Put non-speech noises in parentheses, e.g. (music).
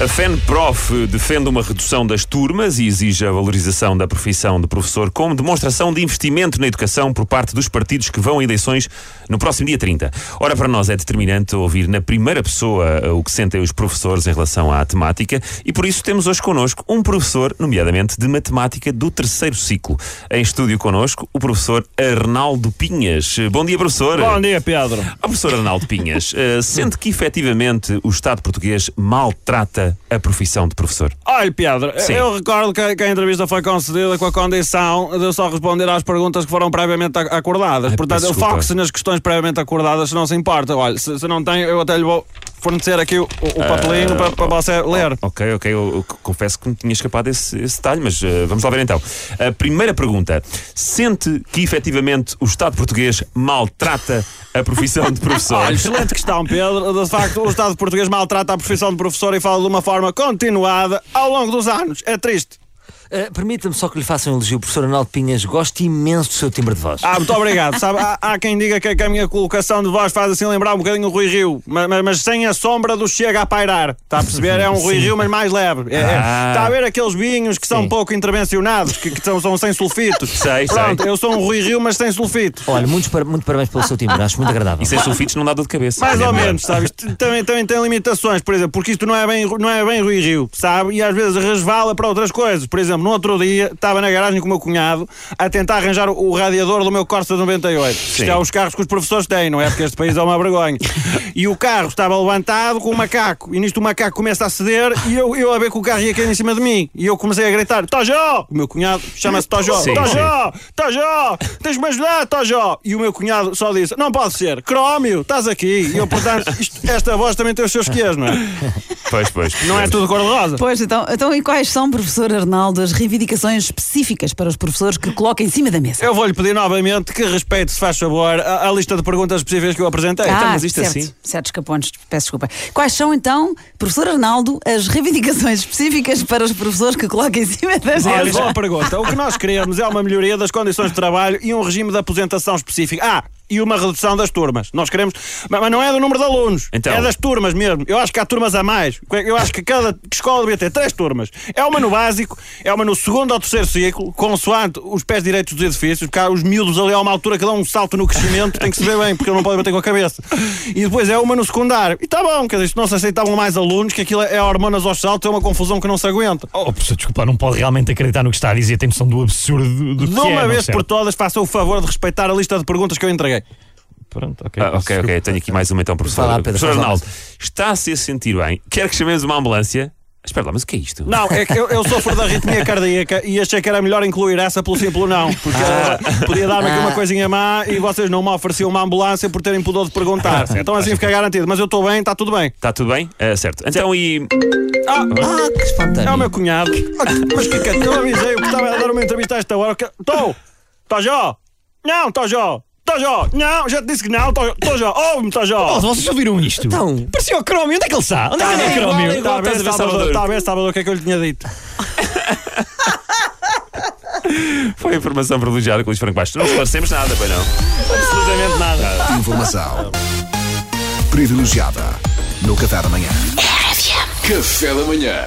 A FENPROF defende uma redução das turmas e exige a valorização da profissão de professor como demonstração de investimento na educação por parte dos partidos que vão a eleições no próximo dia 30. Ora, para nós é determinante ouvir na primeira pessoa eh, o que sentem os professores em relação à temática e por isso temos hoje connosco um professor, nomeadamente de matemática do terceiro ciclo. Em estúdio connosco, o professor Arnaldo Pinhas. Bom dia, professor. Bom dia, Pedro. Ah, professor Arnaldo Pinhas, eh, sente que efetivamente o Estado português maltrata a profissão de professor? Olha, Pedro, Sim. eu recordo que, que a entrevista foi concedida com a condição de eu só responder às perguntas que foram previamente ac- acordadas. Ai, Portanto, foco-se nas questões previamente acordadas, se não se importa. Olha, se, se não tem, eu até lhe vou fornecer aqui o, o papelinho para, para você ler. Ok, ok, eu, eu confesso que me tinha escapado esse, esse detalhe, mas eh, vamos lá ver então. A primeira pergunta: sente que efetivamente o Estado português maltrata a profissão de professor? Olha, (laughs) excelente questão, Pedro. De facto, o Estado português maltrata a profissão de professor e fala de uma forma continuada ao longo dos anos. É triste. Uh, Permita-me só que lhe faça um elogio. O professor Arnaldo Pinhas gosta imenso do seu timbre de voz. Ah, muito obrigado. Sabe, há, há quem diga que, que a minha colocação de voz faz assim lembrar um bocadinho o Rui Rio, mas, mas- mas sem a sombra do Chega a pairar. Está a perceber? É um Rui (laughs) Rio, mas mais leve. É- é- Ah. Está a ver aqueles vinhos que são Sim. pouco intervencionados, que, que são, são sem sulfitos. (laughs) Sei, sei. Pronto, eu sou um Rui Rio, mas sem sulfito. Olha, muitos par- muito parabéns pelo seu timbre. Acho muito agradável. E sem sulfitos não dá dor de cabeça. Mais É ou menos, sabes? Também, também tem limitações, por exemplo, porque isto não é, bem, não é bem Rui Rio, sabe? E às vezes resvala para outras coisas. Por exemplo, no outro dia estava na garagem com o meu cunhado a tentar arranjar o, o radiador do meu Corsa 98. Isto é os carros que os professores têm, não é? Porque este país é uma vergonha. (laughs) E o carro estava levantado com o macaco. E nisto o macaco começa a ceder e eu, eu a ver que o carro ia cair em cima de mim. E eu comecei a gritar: Tojó! O meu cunhado chama-se Tojó. Sim, Tojó! Tojó! Tens de me ajudar, Tojó! E o meu cunhado só disse: Não pode ser, Crómio, estás aqui. E eu, portanto, isto- esta voz também tem os seus quês, não é? Pois, pois. Não é tudo cor-de-rosa. Pois, então, então, e quais são, professor Arnaldo, as reivindicações específicas para os professores que coloca em cima da mesa? Eu vou-lhe pedir novamente que respeite, se faz favor, a, a lista de perguntas específicas que eu apresentei. então, ah, mas isto certo, assim? certo, escapontes, peço desculpa. Quais são, então, professor Arnaldo, as reivindicações específicas para os professores que coloca em cima da Olha, mesa? boa pergunta. O que nós queremos é uma melhoria das condições de trabalho e um regime de aposentação específico. Ah, e uma redução das turmas. Nós queremos. Mas não é do número de alunos. Então? É das turmas mesmo. Eu acho que há turmas a mais. Eu acho que cada escola devia ter três turmas. É uma no básico, é uma no segundo ou terceiro ciclo, consoante os pés direitos dos edifícios, porque há os miúdos ali a uma altura que dão um salto no crescimento, tem que se ver bem, porque eu não podem bater com a cabeça. E depois é uma no secundário. E está bom, quer dizer, se não se aceitavam mais alunos, que aquilo é hormonas aos saltos, é uma confusão que não se aguenta. Oh, professor, desculpa, não pode realmente acreditar no que está a dizer, tem noção do absurdo do, do De que é, uma não vez por todas, faça o favor de respeitar a lista de perguntas que eu entreguei. Pronto, ok. Ah, ok, ok. Tenho aqui mais uma então, professor. Lá, Pedro, professor. Arnaldo, está-se a sentir bem? Quer que chamemos uma ambulância? Espera lá, mas o que é isto? Não, é que eu, eu sofro da arritmia (laughs) cardíaca e achei que era melhor incluir essa pelo simples não, porque eh, podia dar-me aqui uma coisinha má e vocês não me ofereciam uma ambulância por terem pudor de perguntar. Então assim fica garantido. Mas eu estou bem, está tudo bem. Está tudo bem? Ah, certo. Então e. Ah, Ah, que espontâneo. é o meu cunhado. Ah, Mas que que Eu avisei, eu que estava a dar uma entrevista a esta hora. Estou! Tojó! Não, Tojó! Tojó! Não, já te disse que não! Tojó! Ouve-me, Oh, Tojó! vocês ouviram isto? Então. Parecia o Crómio, onde é que ele está? Onde é que Tá anda o bem, Crómio? igual, Está a ver, estás a ver, Salvador, está a ver, Salvador, o que é que eu lhe tinha dito? (laughs) Foi a informação privilegiada com o Luís Franco Bastos. Não esclarecemos nada, pois não. Absolutamente nada. Informação privilegiada no Café da manhã. Café da manhã.